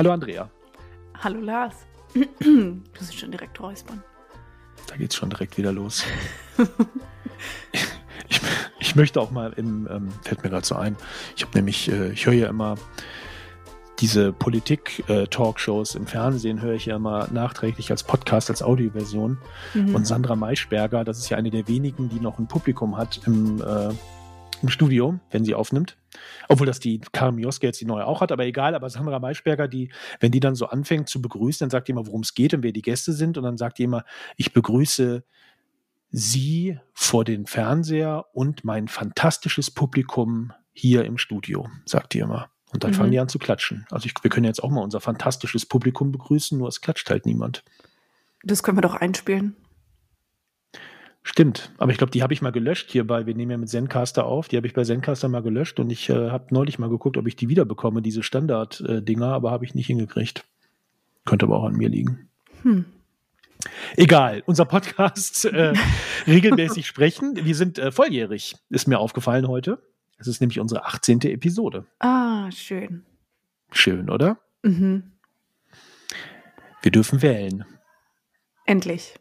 Hallo Andrea. Hallo Lars. du bist schon direkt räuspern. Da geht's schon direkt wieder los. ich, ich, möchte auch mal im, ähm, fällt mir gerade so ein, ich habe nämlich, äh, ich höre ja immer diese Politik-Talkshows im Fernsehen höre ich ja immer nachträglich als Podcast, als Audioversion. Mhm. Und Sandra Maischberger, das ist ja eine der wenigen, die noch ein Publikum hat im, äh, im Studio, wenn sie aufnimmt. Obwohl das die Karin Mioske jetzt die neue auch hat, aber egal. Aber Sandra Maischberger, die, wenn die dann so anfängt zu begrüßen, dann sagt die immer, worum es geht und wer die Gäste sind. Und dann sagt die immer, ich begrüße Sie vor den Fernseher und mein fantastisches Publikum hier im Studio, sagt die immer. Und dann mhm. fangen die an zu klatschen. Also ich, wir können jetzt auch mal unser fantastisches Publikum begrüßen, nur es klatscht halt niemand. Das können wir doch einspielen. Stimmt, aber ich glaube, die habe ich mal gelöscht hierbei. Wir nehmen ja mit Zencaster auf. Die habe ich bei Zencaster mal gelöscht und ich äh, habe neulich mal geguckt, ob ich die wiederbekomme, diese Standard-Dinger, aber habe ich nicht hingekriegt. Könnte aber auch an mir liegen. Hm. Egal, unser Podcast äh, regelmäßig sprechen. Wir sind äh, volljährig, ist mir aufgefallen heute. Es ist nämlich unsere 18. Episode. Ah, schön. Schön, oder? Mhm. Wir dürfen wählen. Endlich.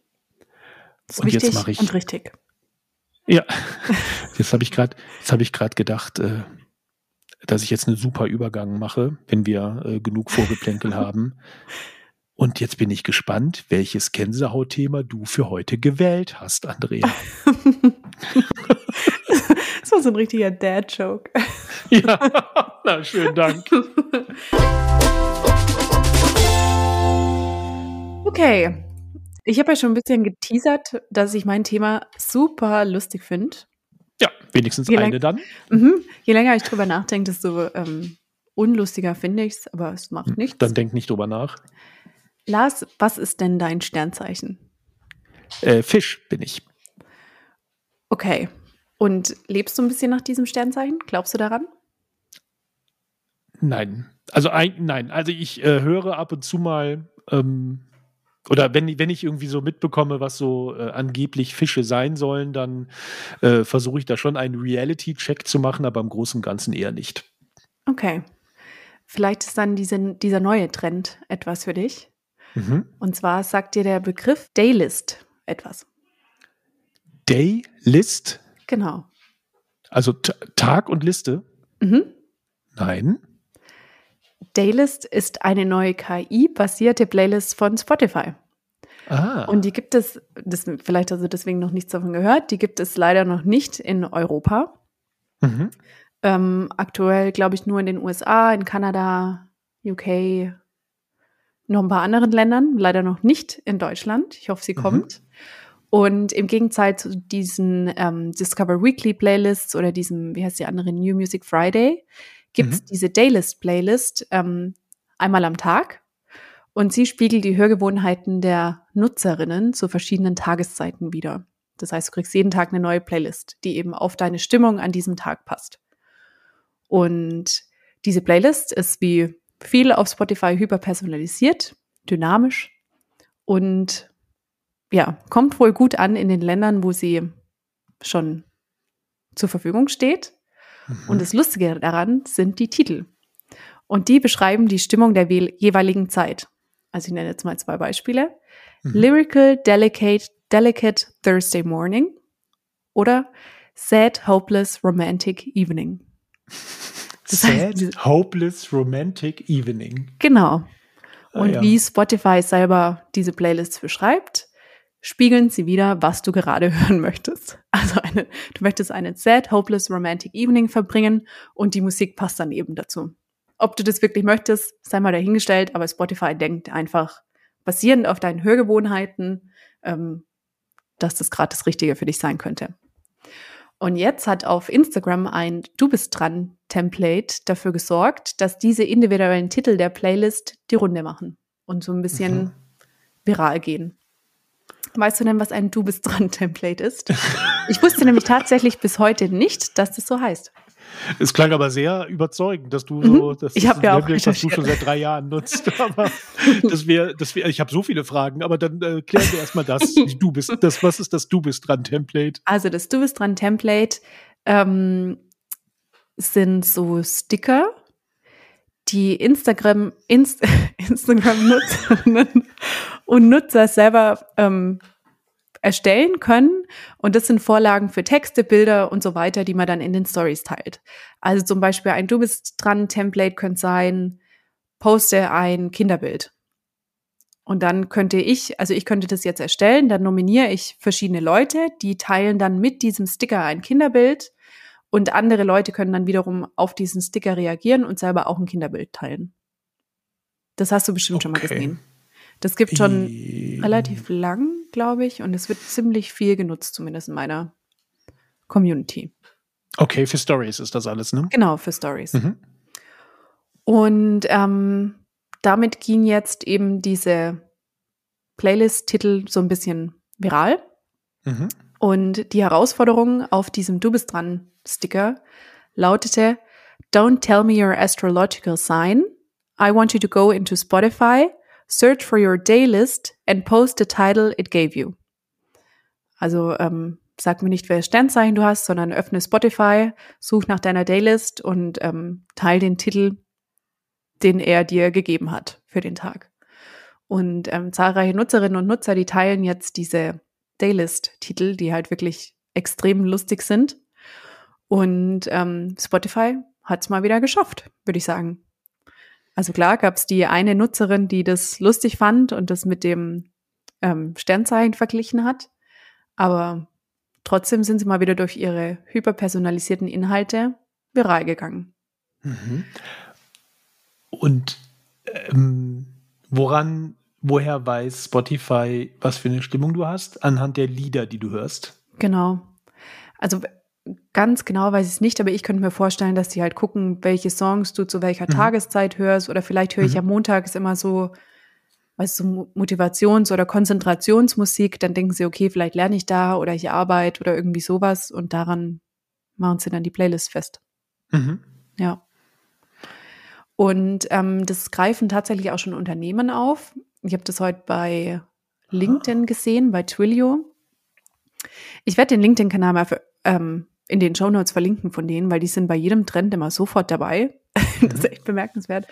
Das ist und jetzt mache ich und richtig. Ja, jetzt habe ich gerade, jetzt habe ich gerade gedacht, äh, dass ich jetzt einen super Übergang mache, wenn wir äh, genug Vorgeplänkel haben. Und jetzt bin ich gespannt, welches Gänsehautthema du für heute gewählt hast, Andrea. Das war so ein richtiger Dad-Joke. Ja, na, schönen Dank. Okay. Ich habe ja schon ein bisschen geteasert, dass ich mein Thema super lustig finde. Ja, wenigstens je eine dann. Mhm. Je länger ich drüber nachdenke, desto ähm, unlustiger finde ich es, aber es macht hm, nichts. Dann denk nicht drüber nach. Lars, was ist denn dein Sternzeichen? Äh, Fisch bin ich. Okay. Und lebst du ein bisschen nach diesem Sternzeichen? Glaubst du daran? Nein. Also ein, nein. Also ich äh, höre ab und zu mal ähm, oder wenn, wenn ich irgendwie so mitbekomme, was so äh, angeblich Fische sein sollen, dann äh, versuche ich da schon einen Reality-Check zu machen, aber im Großen und Ganzen eher nicht. Okay. Vielleicht ist dann diese, dieser neue Trend etwas für dich. Mhm. Und zwar sagt dir der Begriff Daylist etwas. Daylist? Genau. Also Tag und Liste? Mhm. Nein. Daylist ist eine neue KI-basierte Playlist von Spotify. Ah. Und die gibt es, das, vielleicht also deswegen noch nichts davon gehört, die gibt es leider noch nicht in Europa. Mhm. Ähm, aktuell glaube ich nur in den USA, in Kanada, UK, noch ein paar anderen Ländern, leider noch nicht in Deutschland. Ich hoffe, sie mhm. kommt. Und im Gegensatz zu diesen ähm, Discover Weekly Playlists oder diesem, wie heißt die andere, New Music Friday, gibt es mhm. diese Daylist Playlist ähm, einmal am Tag. Und sie spiegelt die Hörgewohnheiten der Nutzerinnen zu verschiedenen Tageszeiten wieder. Das heißt, du kriegst jeden Tag eine neue Playlist, die eben auf deine Stimmung an diesem Tag passt. Und diese Playlist ist wie viele auf Spotify hyperpersonalisiert, dynamisch und ja, kommt wohl gut an in den Ländern, wo sie schon zur Verfügung steht. Mhm. Und das Lustige daran sind die Titel. Und die beschreiben die Stimmung der jeweiligen Zeit. Also ich nenne jetzt mal zwei Beispiele. Mhm. Lyrical Delicate, Delicate Thursday Morning oder Sad Hopeless Romantic Evening. Das Sad heißt, Hopeless Romantic Evening. Genau. Ah, Und ah, ja. wie Spotify selber diese Playlists beschreibt, spiegeln sie wieder, was du gerade hören möchtest. Also eine, du möchtest eine sad, hopeless, romantic evening verbringen und die Musik passt dann eben dazu. Ob du das wirklich möchtest, sei mal dahingestellt, aber Spotify denkt einfach, basierend auf deinen Hörgewohnheiten, ähm, dass das gerade das Richtige für dich sein könnte. Und jetzt hat auf Instagram ein Du bist dran Template dafür gesorgt, dass diese individuellen Titel der Playlist die Runde machen und so ein bisschen mhm. viral gehen. Weißt du denn, was ein Du bist dran Template ist? Ich wusste nämlich tatsächlich bis heute nicht, dass das so heißt. Es klang aber sehr überzeugend, dass du so, mhm. das ich habe ja auch was du schon seit drei Jahren nutzt. Aber das wäre, das wäre, ich habe so viele Fragen, aber dann äh, klären wir erstmal das. Du bist, das, was ist das Du bist dran Template? Also das Du bist dran Template ähm, sind so Sticker, die Instagram, Inst Instagram-Nutzerinnen und Nutzer selber ähm, erstellen können. Und das sind Vorlagen für Texte, Bilder und so weiter, die man dann in den Stories teilt. Also zum Beispiel ein Du bist dran Template könnte sein, poste ein Kinderbild. Und dann könnte ich, also ich könnte das jetzt erstellen, dann nominiere ich verschiedene Leute, die teilen dann mit diesem Sticker ein Kinderbild und andere Leute können dann wiederum auf diesen Sticker reagieren und selber auch ein Kinderbild teilen. Das hast du bestimmt okay. schon mal gesehen. Das gibt schon I relativ lang, glaube ich, und es wird ziemlich viel genutzt, zumindest in meiner Community. Okay, für Stories ist das alles, ne? Genau, für Stories. Mhm. Und ähm, damit ging jetzt eben diese Playlist-Titel so ein bisschen viral. Mhm. Und die Herausforderung auf diesem Du bist dran Sticker lautete Don't tell me your astrological sign. I want you to go into Spotify, search for your day list and post the title it gave you. Also ähm, sag mir nicht, welches Sternzeichen du hast, sondern öffne Spotify, such nach deiner Daylist und ähm, teil den Titel, den er dir gegeben hat für den Tag. Und ähm, zahlreiche Nutzerinnen und Nutzer, die teilen jetzt diese Daylist-Titel, die halt wirklich extrem lustig sind. Und ähm, Spotify hat es mal wieder geschafft, würde ich sagen. Also klar gab es die eine Nutzerin, die das lustig fand und das mit dem ähm, Sternzeichen verglichen hat. Aber trotzdem sind sie mal wieder durch ihre hyperpersonalisierten Inhalte viral gegangen. Mhm. Und ähm, woran, woher weiß Spotify, was für eine Stimmung du hast? Anhand der Lieder, die du hörst? Genau. Also ganz genau weiß ich es nicht, aber ich könnte mir vorstellen, dass die halt gucken, welche Songs du zu welcher mhm. Tageszeit hörst. Oder vielleicht höre ich mhm. am Montag ist immer so, weißt du, Motivations- oder Konzentrationsmusik. Dann denken sie, okay, vielleicht lerne ich da oder ich arbeite oder irgendwie sowas. Und daran machen sie dann die Playlist fest. Mhm. Ja. Und ähm, das greifen tatsächlich auch schon Unternehmen auf. Ich habe das heute bei LinkedIn gesehen, bei Twilio. Ich werde den LinkedIn-Kanal mal für, ähm, in den Show Notes verlinken von denen, weil die sind bei jedem Trend immer sofort dabei. das ist mhm. echt bemerkenswert.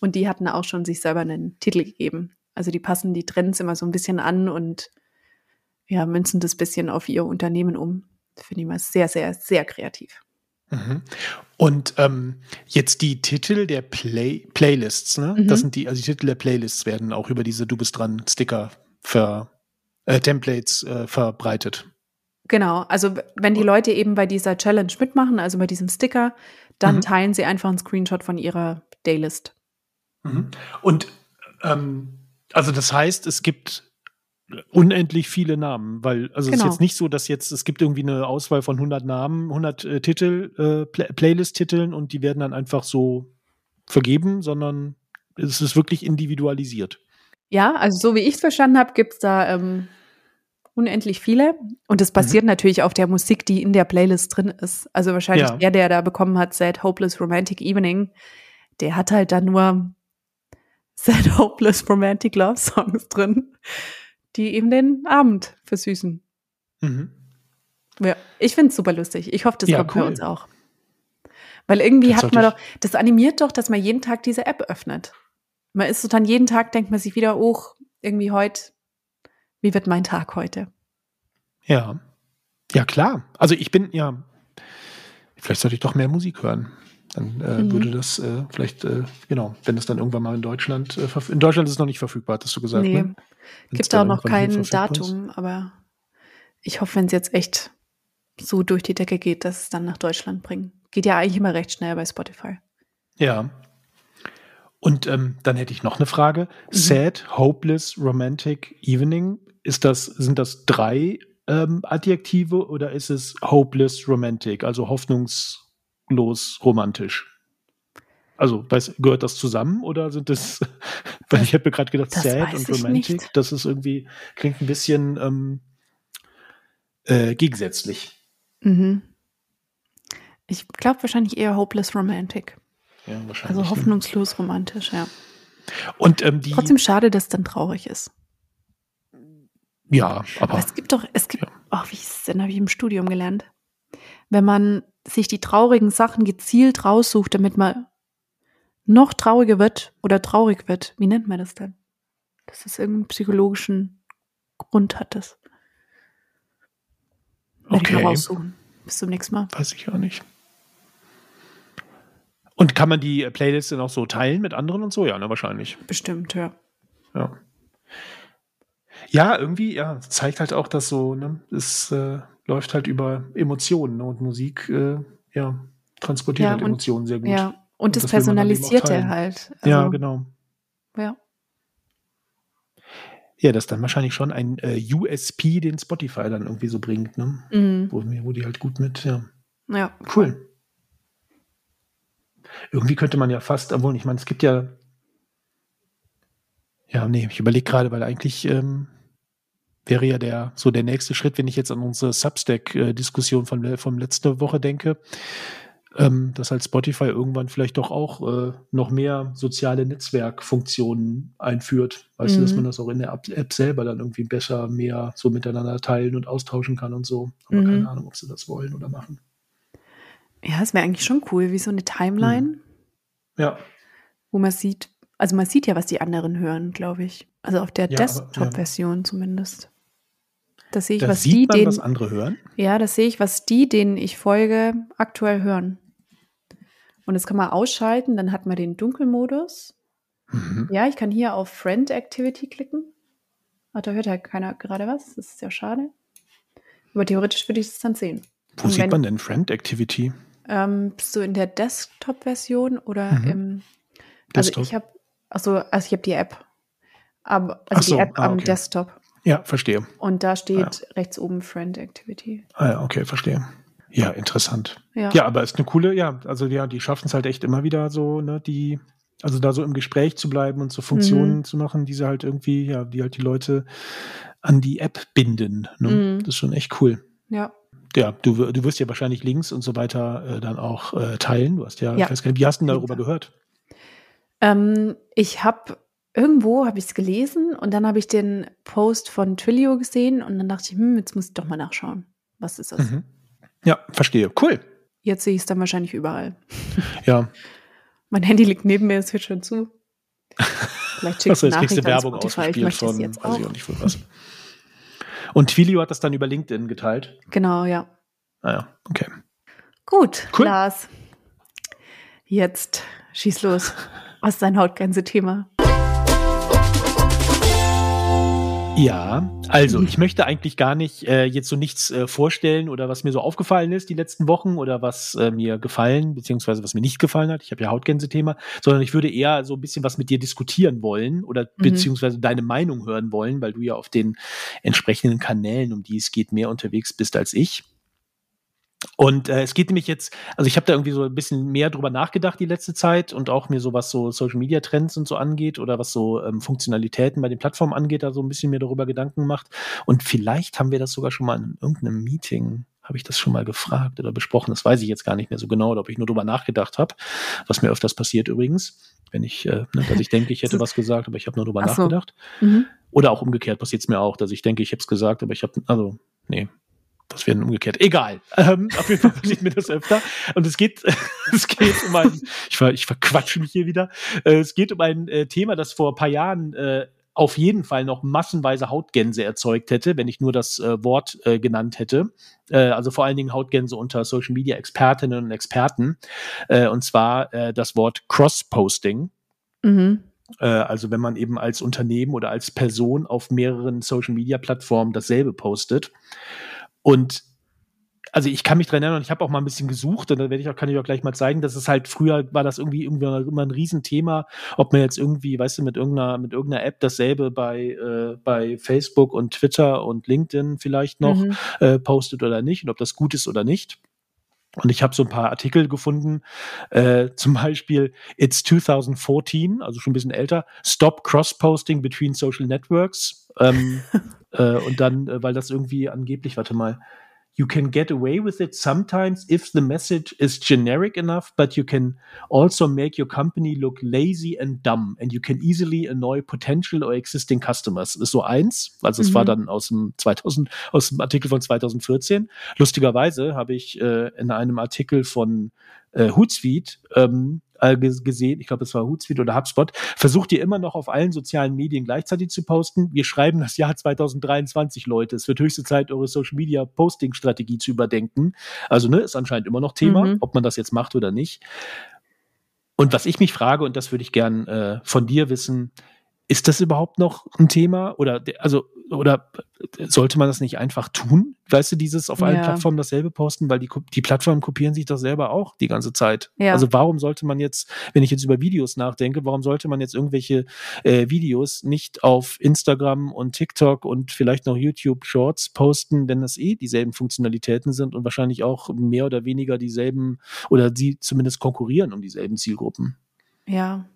Und die hatten auch schon sich selber einen Titel gegeben. Also die passen die Trends immer so ein bisschen an und ja, münzen das bisschen auf ihr Unternehmen um. Finde ich mal sehr, sehr, sehr kreativ. Mhm. Und ähm, jetzt die Titel der Play Playlists, ne? Mhm. Das sind die, also die Titel der Playlists werden auch über diese Du bist dran Sticker ver äh, Templates äh, verbreitet. Genau, also wenn die Leute eben bei dieser Challenge mitmachen, also bei diesem Sticker, dann mhm. teilen sie einfach einen Screenshot von ihrer Daylist. Mhm. Und ähm, also das heißt, es gibt unendlich viele Namen, weil also genau. es ist genau. jetzt nicht so, dass jetzt es gibt irgendwie eine Auswahl von 100 Namen, 100 äh, Titel, äh, Play Playlist-Titeln und die werden dann einfach so vergeben, sondern es ist wirklich individualisiert. Ja, also so wie ich es verstanden habe, gibt es da ähm, unendlich viele und es basiert mhm. natürlich auf der Musik, die in der Playlist drin ist. Also wahrscheinlich ja. der, der da bekommen hat, Sad Hopeless Romantic Evening, der hat halt dann nur Sad Hopeless Romantic Love Songs drin die eben den Abend versüßen. Mhm. Ja, ich finde es super lustig. Ich hoffe, das ja, kommt cool. bei uns auch. Weil irgendwie das hat man doch, das animiert doch, dass man jeden Tag diese App öffnet. Man ist so dann jeden Tag, denkt man sich wieder, oh, irgendwie heute, wie wird mein Tag heute? Ja. Ja, klar. Also ich bin, ja, vielleicht sollte ich doch mehr Musik hören. Dann äh, mhm. würde das äh, vielleicht, äh, genau, wenn es dann irgendwann mal in Deutschland, äh, in Deutschland ist es noch nicht verfügbar, hast du gesagt. Nee. Ne? Gibt auch noch kein Datum, ist. aber ich hoffe, wenn es jetzt echt so durch die Decke geht, dass es dann nach Deutschland bringt. Geht ja eigentlich immer recht schnell bei Spotify. Ja. Und ähm, dann hätte ich noch eine Frage. Mhm. Sad, Hopeless, Romantic, Evening. Ist das, sind das drei ähm, Adjektive oder ist es Hopeless, Romantic, also hoffnungslos, romantisch? Also, weiß, gehört das zusammen oder sind das, weil ich habe mir gerade gedacht, das sad und romantic, nicht. das ist irgendwie, klingt ein bisschen ähm, äh, gegensätzlich. Mhm. Ich glaube wahrscheinlich eher hopeless romantic. Ja, wahrscheinlich. Also hoffnungslos romantisch, ja. Und ähm, die, trotzdem schade, dass es dann traurig ist. Ja, aber, aber es gibt doch, es gibt, ja. oh, wie ist es denn, habe ich im Studium gelernt. Wenn man sich die traurigen Sachen gezielt raussucht, damit man noch trauriger wird oder traurig wird. Wie nennt man das denn? Dass es irgendeinen psychologischen Grund hat, das. okay. ich mal raussuchen. Bis zum nächsten Mal. Weiß ich auch nicht. Und kann man die Playlist dann auch so teilen mit anderen und so? Ja, ne, wahrscheinlich. Bestimmt, ja. Ja. Ja, irgendwie, ja, zeigt halt auch, dass so, ne, es äh, läuft halt über Emotionen ne, und Musik, äh, ja, transportiert ja, halt Emotionen sehr gut. Ja, und, und das, das personalisiert er halt. Also, ja, genau. Ja. Ja, das ist dann wahrscheinlich schon ein äh, USP, den Spotify dann irgendwie so bringt, ne? Mhm. Wo, wo die halt gut mit, ja. Ja. Cool. Irgendwie könnte man ja fast, obwohl, ich meine, es gibt ja. Ja, nee, ich überlege gerade, weil eigentlich ähm, wäre ja der so der nächste Schritt, wenn ich jetzt an unsere Substack-Diskussion von, von letzter Woche denke, ähm, dass halt Spotify irgendwann vielleicht doch auch äh, noch mehr soziale Netzwerkfunktionen einführt. Weißt mhm. du, dass mhm. man das auch in der App selber dann irgendwie besser mehr so miteinander teilen und austauschen kann und so. Aber mhm. keine Ahnung, ob sie das wollen oder machen. Ja, es wäre eigentlich schon cool, wie so eine Timeline. Mhm. Ja. Wo man sieht, also man sieht ja, was die anderen hören, glaube ich. Also auf der ja, Desktop-Version ja. zumindest. Da sehe ich, da was sieht die, man, den, was andere hören. Ja, das sehe ich, was die, denen ich folge, aktuell hören. Und das kann man ausschalten, dann hat man den Dunkelmodus. Mhm. Ja, ich kann hier auf Friend Activity klicken. Aber da hört halt keiner gerade was. Das ist ja schade. Aber theoretisch würde ich es dann sehen. Wo Und sieht man denn Friend Activity? Ähm, bist du in der Desktop-Version oder mhm. im. Also Desktop. ich habe, also, also ich habe die App. Aber, also so, die App ah, am Desktop. Ja, verstehe. Und da steht ah, ja. rechts oben Friend Activity. Ah ja, okay, verstehe. Ja, interessant. Ja, ja aber ist eine coole, ja, also ja, die schaffen es halt echt immer wieder so, ne, die, also da so im Gespräch zu bleiben und so Funktionen mhm. zu machen, die sie halt irgendwie, ja, die halt die Leute an die App binden. Ne? Mhm. Das ist schon echt cool. Ja. Ja, du, du wirst ja wahrscheinlich Links und so weiter äh, dann auch äh, teilen. Du hast ja, ja. Weiß gar nicht, wie hast du denn darüber gehört? Ähm, ich habe irgendwo habe ich es gelesen und dann habe ich den Post von Twilio gesehen und dann dachte ich, hm, jetzt muss ich doch mal nachschauen. Was ist das? Mhm. Ja, verstehe. Cool. Jetzt sehe ich es dann wahrscheinlich überall. Ja. mein Handy liegt neben mir, es hört schon zu. Vielleicht schickst du kriegst du Werbung ausgespielt von, weiß ich auch nicht von was. Und Twilio hat das dann über LinkedIn geteilt? Genau, ja. Ah ja, okay. Gut, cool. Lars. Jetzt schieß los. Was ist dein Hautgänse-Thema? Ja, also ich möchte eigentlich gar nicht äh, jetzt so nichts äh, vorstellen oder was mir so aufgefallen ist die letzten Wochen oder was äh, mir gefallen beziehungsweise was mir nicht gefallen hat. Ich habe ja Hautgänse-Thema, sondern ich würde eher so ein bisschen was mit dir diskutieren wollen oder mhm. beziehungsweise deine Meinung hören wollen, weil du ja auf den entsprechenden Kanälen, um die es geht, mehr unterwegs bist als ich. Und äh, es geht nämlich jetzt, also ich habe da irgendwie so ein bisschen mehr drüber nachgedacht die letzte Zeit und auch mir so was so Social Media Trends und so angeht oder was so ähm, Funktionalitäten bei den Plattformen angeht, da so ein bisschen mehr darüber Gedanken gemacht. Und vielleicht haben wir das sogar schon mal in irgendeinem Meeting, habe ich das schon mal gefragt oder besprochen. Das weiß ich jetzt gar nicht mehr so genau, oder ob ich nur drüber nachgedacht habe, was mir öfters passiert übrigens, wenn ich, äh, ne, dass ich denke, ich hätte was gesagt, aber ich habe nur drüber so. nachgedacht. Mhm. Oder auch umgekehrt passiert es mir auch, dass ich denke, ich habe es gesagt, aber ich habe, also, nee, das wäre umgekehrt. Egal. Ähm, auf jeden Fall passiert mir das öfter. Und es geht, es geht um ein, ich, ver, ich verquatsche mich hier wieder. Äh, es geht um ein äh, Thema, das vor ein paar Jahren äh, auf jeden Fall noch massenweise Hautgänse erzeugt hätte, wenn ich nur das äh, Wort äh, genannt hätte. Äh, also vor allen Dingen Hautgänse unter Social Media Expertinnen und Experten. Äh, und zwar äh, das Wort Cross-Posting. Mhm. Äh, also wenn man eben als Unternehmen oder als Person auf mehreren Social Media Plattformen dasselbe postet. Und also ich kann mich dran erinnern, ich habe auch mal ein bisschen gesucht und da werde ich auch, kann ich auch gleich mal zeigen, dass es halt früher war das irgendwie, irgendwie immer ein Riesenthema, ob man jetzt irgendwie, weißt du, mit irgendeiner, mit irgendeiner App dasselbe bei, äh, bei Facebook und Twitter und LinkedIn vielleicht noch mhm. äh, postet oder nicht und ob das gut ist oder nicht. Und ich habe so ein paar Artikel gefunden, äh, zum Beispiel It's 2014, also schon ein bisschen älter, Stop Cross-Posting between Social Networks. Ähm, äh, und dann, äh, weil das irgendwie angeblich, warte mal, you can get away with it sometimes if the message is generic enough, but you can also make your company look lazy and dumb and you can easily annoy potential or existing customers. Das ist so eins. Also es mhm. war dann aus dem 2000, aus dem Artikel von 2014. Lustigerweise habe ich äh, in einem Artikel von äh, Hootsuite ähm, äh, gesehen, ich glaube, es war Hootsuite oder HubSpot, versucht ihr immer noch auf allen sozialen Medien gleichzeitig zu posten. Wir schreiben das Jahr 2023, Leute. Es wird höchste Zeit, eure Social Media Posting Strategie zu überdenken. Also, ne, ist anscheinend immer noch Thema, mhm. ob man das jetzt macht oder nicht. Und was ich mich frage, und das würde ich gern äh, von dir wissen, ist das überhaupt noch ein Thema? Oder also oder sollte man das nicht einfach tun? Weißt du, dieses auf allen ja. Plattformen dasselbe posten, weil die, die Plattformen kopieren sich das selber auch die ganze Zeit. Ja. Also warum sollte man jetzt, wenn ich jetzt über Videos nachdenke, warum sollte man jetzt irgendwelche äh, Videos nicht auf Instagram und TikTok und vielleicht noch YouTube Shorts posten, wenn das eh dieselben Funktionalitäten sind und wahrscheinlich auch mehr oder weniger dieselben oder sie zumindest konkurrieren um dieselben Zielgruppen? Ja.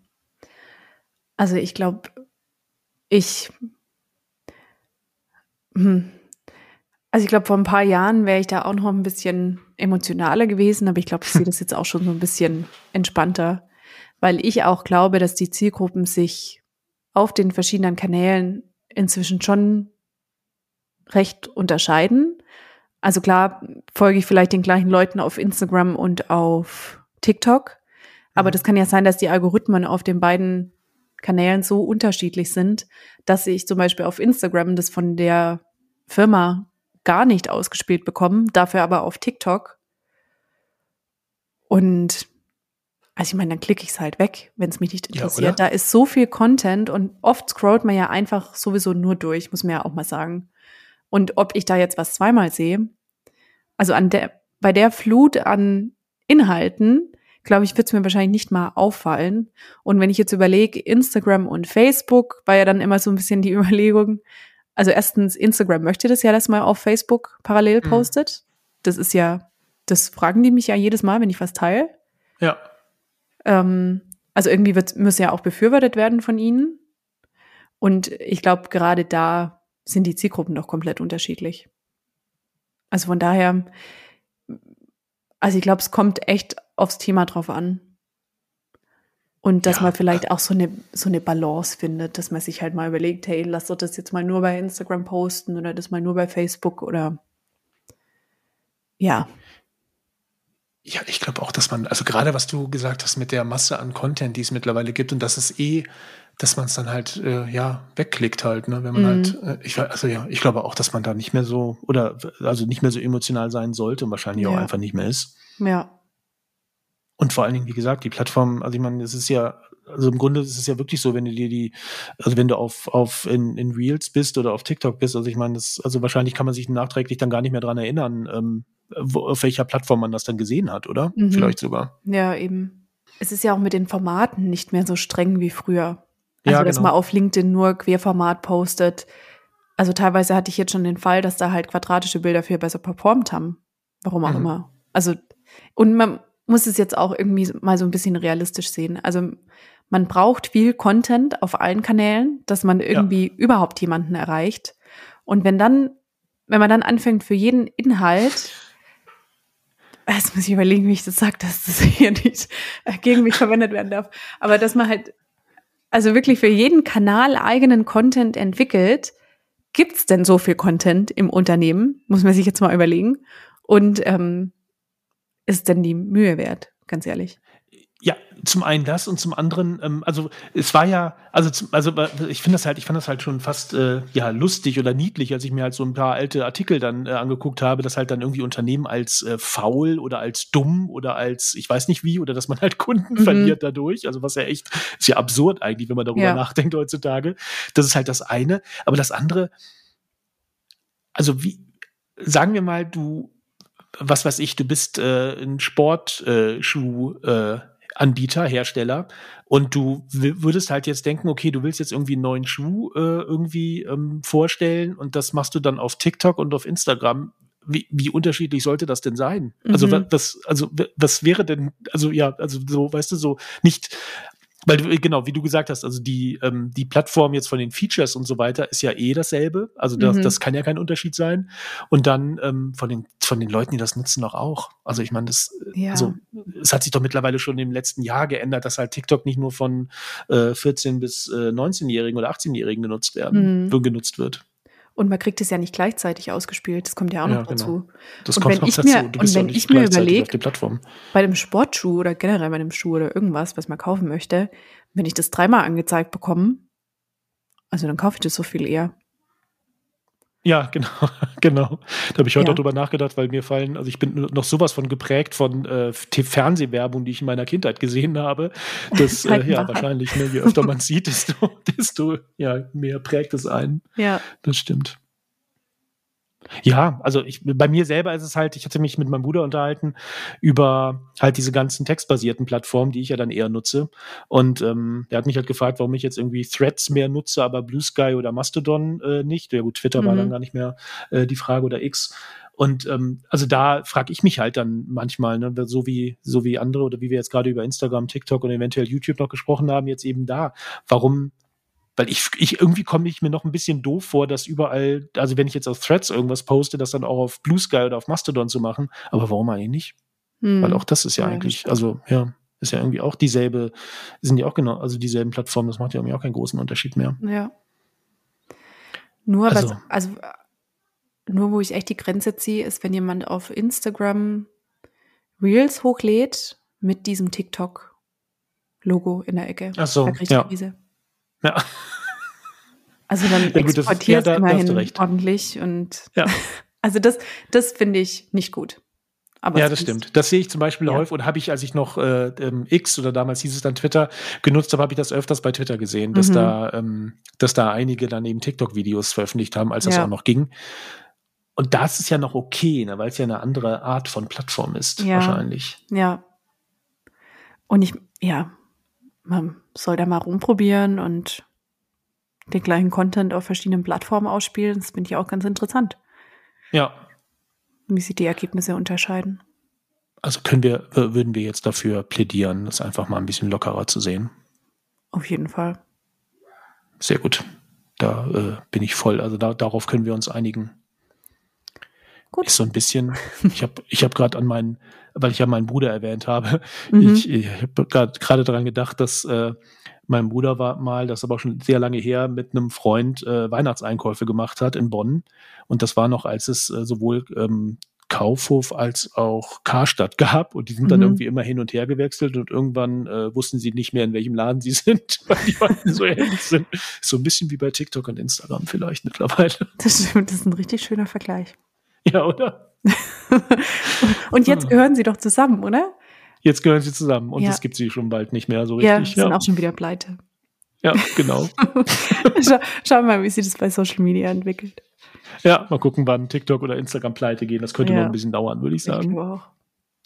Also ich glaube, ich. Also ich glaube, vor ein paar Jahren wäre ich da auch noch ein bisschen emotionaler gewesen, aber ich glaube, ich sehe das jetzt auch schon so ein bisschen entspannter, weil ich auch glaube, dass die Zielgruppen sich auf den verschiedenen Kanälen inzwischen schon recht unterscheiden. Also klar, folge ich vielleicht den gleichen Leuten auf Instagram und auf TikTok, aber mhm. das kann ja sein, dass die Algorithmen auf den beiden Kanälen so unterschiedlich sind, dass ich zum Beispiel auf Instagram das von der Firma gar nicht ausgespielt bekomme, dafür aber auf TikTok. Und also ich meine, dann klicke ich es halt weg, wenn es mich nicht interessiert. Ja, da ist so viel Content und oft scrollt man ja einfach sowieso nur durch, muss man ja auch mal sagen. Und ob ich da jetzt was zweimal sehe, also an der, bei der Flut an Inhalten glaube ich, wird es mir wahrscheinlich nicht mal auffallen. Und wenn ich jetzt überlege, Instagram und Facebook, war ja dann immer so ein bisschen die Überlegung, also erstens, Instagram möchte das ja, dass man auf Facebook parallel mhm. postet. Das ist ja, das fragen die mich ja jedes Mal, wenn ich was teile. Ja. Ähm, also irgendwie wird, muss ja auch befürwortet werden von ihnen. Und ich glaube, gerade da sind die Zielgruppen doch komplett unterschiedlich. Also von daher, also ich glaube, es kommt echt aufs Thema drauf an. Und dass ja. man vielleicht auch so eine, so eine Balance findet, dass man sich halt mal überlegt, hey, lass doch das jetzt mal nur bei Instagram posten oder das mal nur bei Facebook oder ja. Ja, ich glaube auch, dass man, also gerade was du gesagt hast mit der Masse an Content, die es mittlerweile gibt und dass es eh, dass man es dann halt, äh, ja, wegklickt halt, ne, wenn man halt, mhm. halt, äh, ich, also ja, ich glaube auch, dass man da nicht mehr so, oder, also nicht mehr so emotional sein sollte und wahrscheinlich ja. auch einfach nicht mehr ist. Ja. Und vor allen Dingen, wie gesagt, die Plattform, also ich meine, es ist ja, also im Grunde ist es ja wirklich so, wenn du dir die, also wenn du auf, auf in, in Reels bist oder auf TikTok bist, also ich meine, das, also wahrscheinlich kann man sich nachträglich dann gar nicht mehr dran erinnern, ähm, wo, auf welcher Plattform man das dann gesehen hat, oder? Mhm. Vielleicht sogar. Ja, eben. Es ist ja auch mit den Formaten nicht mehr so streng wie früher. Also, ja, dass genau. man auf LinkedIn nur Querformat postet. Also teilweise hatte ich jetzt schon den Fall, dass da halt quadratische Bilder viel besser performt haben. Warum auch mhm. immer. Also, und man, muss es jetzt auch irgendwie mal so ein bisschen realistisch sehen. Also man braucht viel Content auf allen Kanälen, dass man irgendwie ja. überhaupt jemanden erreicht. Und wenn dann, wenn man dann anfängt für jeden Inhalt, jetzt muss ich überlegen, wie ich das sage, dass das hier nicht gegen mich verwendet werden darf, aber dass man halt also wirklich für jeden Kanal eigenen Content entwickelt, gibt's denn so viel Content im Unternehmen? Muss man sich jetzt mal überlegen. Und ähm, ist denn die Mühe wert, ganz ehrlich? Ja, zum einen das und zum anderen, ähm, also es war ja, also zum, also ich finde das halt, ich fand das halt schon fast äh, ja lustig oder niedlich, als ich mir halt so ein paar alte Artikel dann äh, angeguckt habe, dass halt dann irgendwie Unternehmen als äh, faul oder als dumm oder als ich weiß nicht wie oder dass man halt Kunden mhm. verliert dadurch, also was ja echt ist ja absurd eigentlich, wenn man darüber ja. nachdenkt heutzutage. Das ist halt das eine, aber das andere, also wie sagen wir mal, du was weiß ich, du bist äh, ein Sportschuh-Anbieter, äh, Hersteller, und du würdest halt jetzt denken, okay, du willst jetzt irgendwie einen neuen Schuh äh, irgendwie ähm, vorstellen und das machst du dann auf TikTok und auf Instagram. Wie, wie unterschiedlich sollte das denn sein? Also mhm. Also was, also was wäre denn, also ja, also so, weißt du, so nicht weil du, genau, wie du gesagt hast, also die, ähm, die Plattform jetzt von den Features und so weiter ist ja eh dasselbe. Also das, mhm. das kann ja kein Unterschied sein. Und dann ähm, von, den, von den Leuten, die das nutzen, doch auch. Also ich meine, das, ja. also, es hat sich doch mittlerweile schon im letzten Jahr geändert, dass halt TikTok nicht nur von äh, 14 bis äh, 19-Jährigen oder 18-Jährigen genutzt werden, mhm. genutzt wird. Und man kriegt es ja nicht gleichzeitig ausgespielt. Das kommt ja auch noch ja, genau. dazu. Das und kommt noch dazu. Mir, und wenn ich mir überlege, bei einem Sportschuh oder generell bei einem Schuh oder irgendwas, was man kaufen möchte, wenn ich das dreimal angezeigt bekomme, also dann kaufe ich das so viel eher. Ja, genau, genau. Da habe ich heute ja. auch drüber nachgedacht, weil mir fallen, also ich bin noch sowas von geprägt von äh, Fernsehwerbung, die ich in meiner Kindheit gesehen habe. Das äh, ja wahrscheinlich, ne, je öfter man sieht, desto, desto ja, mehr prägt es einen. Ja. Das stimmt. Ja, also ich, bei mir selber ist es halt, ich hatte mich mit meinem Bruder unterhalten über halt diese ganzen textbasierten Plattformen, die ich ja dann eher nutze. Und ähm, er hat mich halt gefragt, warum ich jetzt irgendwie Threads mehr nutze, aber Blue Sky oder Mastodon äh, nicht. Ja gut, Twitter mhm. war dann gar nicht mehr äh, die Frage oder X. Und ähm, also da frage ich mich halt dann manchmal, ne, so wie so wie andere oder wie wir jetzt gerade über Instagram, TikTok und eventuell YouTube noch gesprochen haben, jetzt eben da, warum weil ich, ich irgendwie komme ich mir noch ein bisschen doof vor, dass überall, also wenn ich jetzt auf Threads irgendwas poste, das dann auch auf Blue Sky oder auf Mastodon zu machen. Aber warum eigentlich nicht? Hm. Weil auch das ist ja, ja eigentlich, also ja, ist ja irgendwie auch dieselbe, sind ja auch genau, also dieselben Plattformen, das macht ja irgendwie auch keinen großen Unterschied mehr. Ja. Nur also, was, also nur wo ich echt die Grenze ziehe, ist, wenn jemand auf Instagram Reels hochlädt mit diesem TikTok-Logo in der Ecke. Ach so, ja. Krise. Ja. Also dann ja, gut, exportiert ja, da, immerhin ordentlich und ja. also das, das finde ich nicht gut. Aber ja, das stimmt. Das sehe ich zum Beispiel ja. häufig und habe ich, als ich noch äh, ähm, X oder damals hieß es dann Twitter genutzt habe, habe ich das öfters bei Twitter gesehen, dass mhm. da, ähm, dass da einige dann eben TikTok-Videos veröffentlicht haben, als das ja. auch noch ging. Und das ist ja noch okay, ne, weil es ja eine andere Art von Plattform ist, ja. wahrscheinlich. Ja. Und ich, ja, man soll da mal rumprobieren und den gleichen Content auf verschiedenen Plattformen ausspielen. Das finde ich auch ganz interessant. Ja. Wie sich die Ergebnisse unterscheiden. Also können wir, würden wir jetzt dafür plädieren, das einfach mal ein bisschen lockerer zu sehen? Auf jeden Fall. Sehr gut. Da äh, bin ich voll. Also da, darauf können wir uns einigen. Gut. Ist so ein bisschen, ich habe ich hab gerade an meinen, weil ich ja meinen Bruder erwähnt habe, mhm. ich, ich habe gerade daran gedacht, dass äh, mein Bruder war mal, das ist aber schon sehr lange her, mit einem Freund äh, Weihnachtseinkäufe gemacht hat in Bonn. Und das war noch, als es äh, sowohl ähm, Kaufhof als auch Karstadt gab und die sind dann mhm. irgendwie immer hin und her gewechselt und irgendwann äh, wussten sie nicht mehr, in welchem Laden sie sind, weil die beiden so ähnlich sind. So ein bisschen wie bei TikTok und Instagram vielleicht mittlerweile. Das stimmt, das ist ein richtig schöner Vergleich. Ja, oder? und jetzt gehören sie doch zusammen, oder? Jetzt gehören sie zusammen und es ja. gibt sie schon bald nicht mehr so richtig. Ja, sind ja. auch schon wieder pleite. Ja, genau. Schau, schau, mal, wie sich das bei Social Media entwickelt. Ja, mal gucken, wann TikTok oder Instagram pleite gehen. Das könnte ja. noch ein bisschen dauern, würde ich sagen. Ich auch.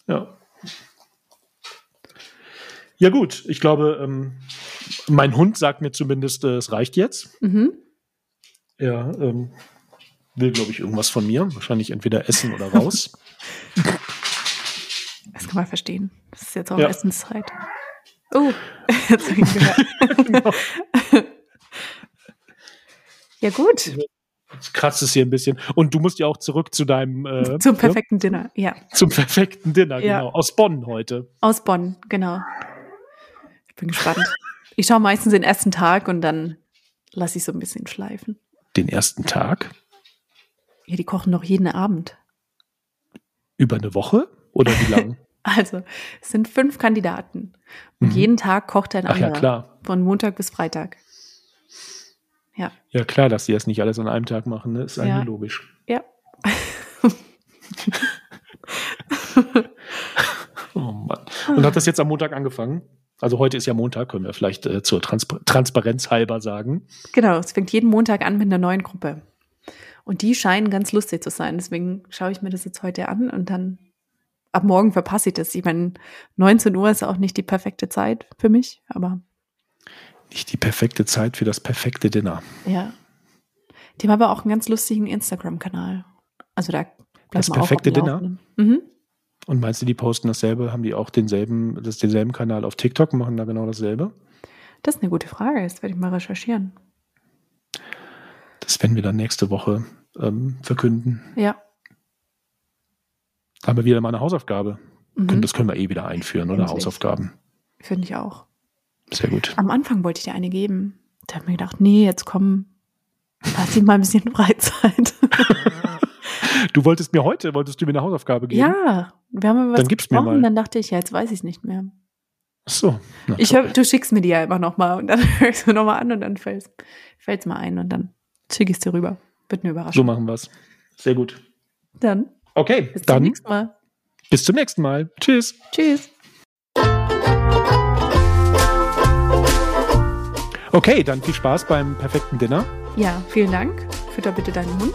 Ja. Ja, gut. Ich glaube, ähm, mein Hund sagt mir zumindest, äh, es reicht jetzt. Mhm. Ja, ähm, will, glaube ich, irgendwas von mir. Wahrscheinlich entweder essen oder raus. Das kann man verstehen. Das ist jetzt auch ja. Essenszeit. Oh, jetzt habe ich gehört. genau. ja, gut. Jetzt kratzt es hier ein bisschen. Und du musst ja auch zurück zu deinem. Äh, zum ne? perfekten ja? Dinner, ja. Zum perfekten Dinner, ja. genau. Aus Bonn heute. Aus Bonn, genau. Ich bin gespannt. ich schaue meistens den ersten Tag und dann lasse ich so ein bisschen schleifen. Den ersten Tag? Ja, die kochen doch jeden Abend. Über eine Woche oder wie lange? also, es sind fünf Kandidaten. Und mhm. jeden Tag kocht ein anderer. Ach ja, klar. Von Montag bis Freitag. Ja. Ja, klar, dass sie das nicht alles an einem Tag machen, ne? ist eigentlich ja. logisch. Ja. oh Mann. Und hat das jetzt am Montag angefangen? Also heute ist ja Montag, können wir vielleicht äh, zur Transpa Transparenz halber sagen. Genau, es fängt jeden Montag an mit einer neuen Gruppe. Und die scheinen ganz lustig zu sein. Deswegen schaue ich mir das jetzt heute an und dann ab morgen verpasse ich das. Ich meine, 19 Uhr ist auch nicht die perfekte Zeit für mich, aber. Nicht die perfekte Zeit für das perfekte Dinner. Ja. Die haben aber auch einen ganz lustigen Instagram-Kanal. Also da bleibt Das perfekte Dinner? Mhm. Und meinst du, die posten dasselbe? Haben die auch denselben, das, denselben Kanal auf TikTok und machen da genau dasselbe? Das ist eine gute Frage. Das werde ich mal recherchieren. Das werden wir dann nächste Woche ähm, verkünden. Ja. Da haben wir wieder mal eine Hausaufgabe. Mhm. Das können wir eh wieder einführen, oder? Endlich. Hausaufgaben. Finde ich auch. Sehr gut. Am Anfang wollte ich dir eine geben. Da habe ich mir gedacht, nee, jetzt komm, Lass ihn mal ein bisschen Freizeit. du wolltest mir heute, wolltest du mir eine Hausaufgabe geben? Ja, wir haben über was dann mal. dann dachte ich, ja, jetzt weiß ich es nicht mehr. Ach so. Ich hör, du schickst mir die ja immer nochmal und dann hörst du nochmal an und dann fällt es mal ein und dann schicke ich es dir rüber. Wird eine Überraschung. So machen wir es. Sehr gut. Dann. Okay, bis dann. zum nächsten Mal. Bis zum nächsten Mal. Tschüss. Tschüss. Okay, dann viel Spaß beim perfekten Dinner. Ja, vielen Dank. Fütter bitte deinen Hund.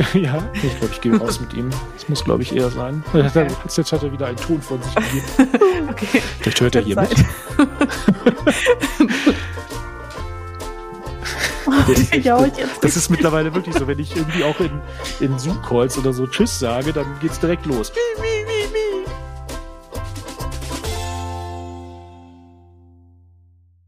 ja, ich glaube, ich gehe raus mit ihm. Das muss, glaube ich, eher sein. Okay. Jetzt hat er wieder einen Ton von sich gegeben. okay. Vielleicht hört er hier mit. das ist mittlerweile wirklich so, wenn ich irgendwie auch in, in Zoom-Calls oder so Tschüss sage, dann geht's direkt los.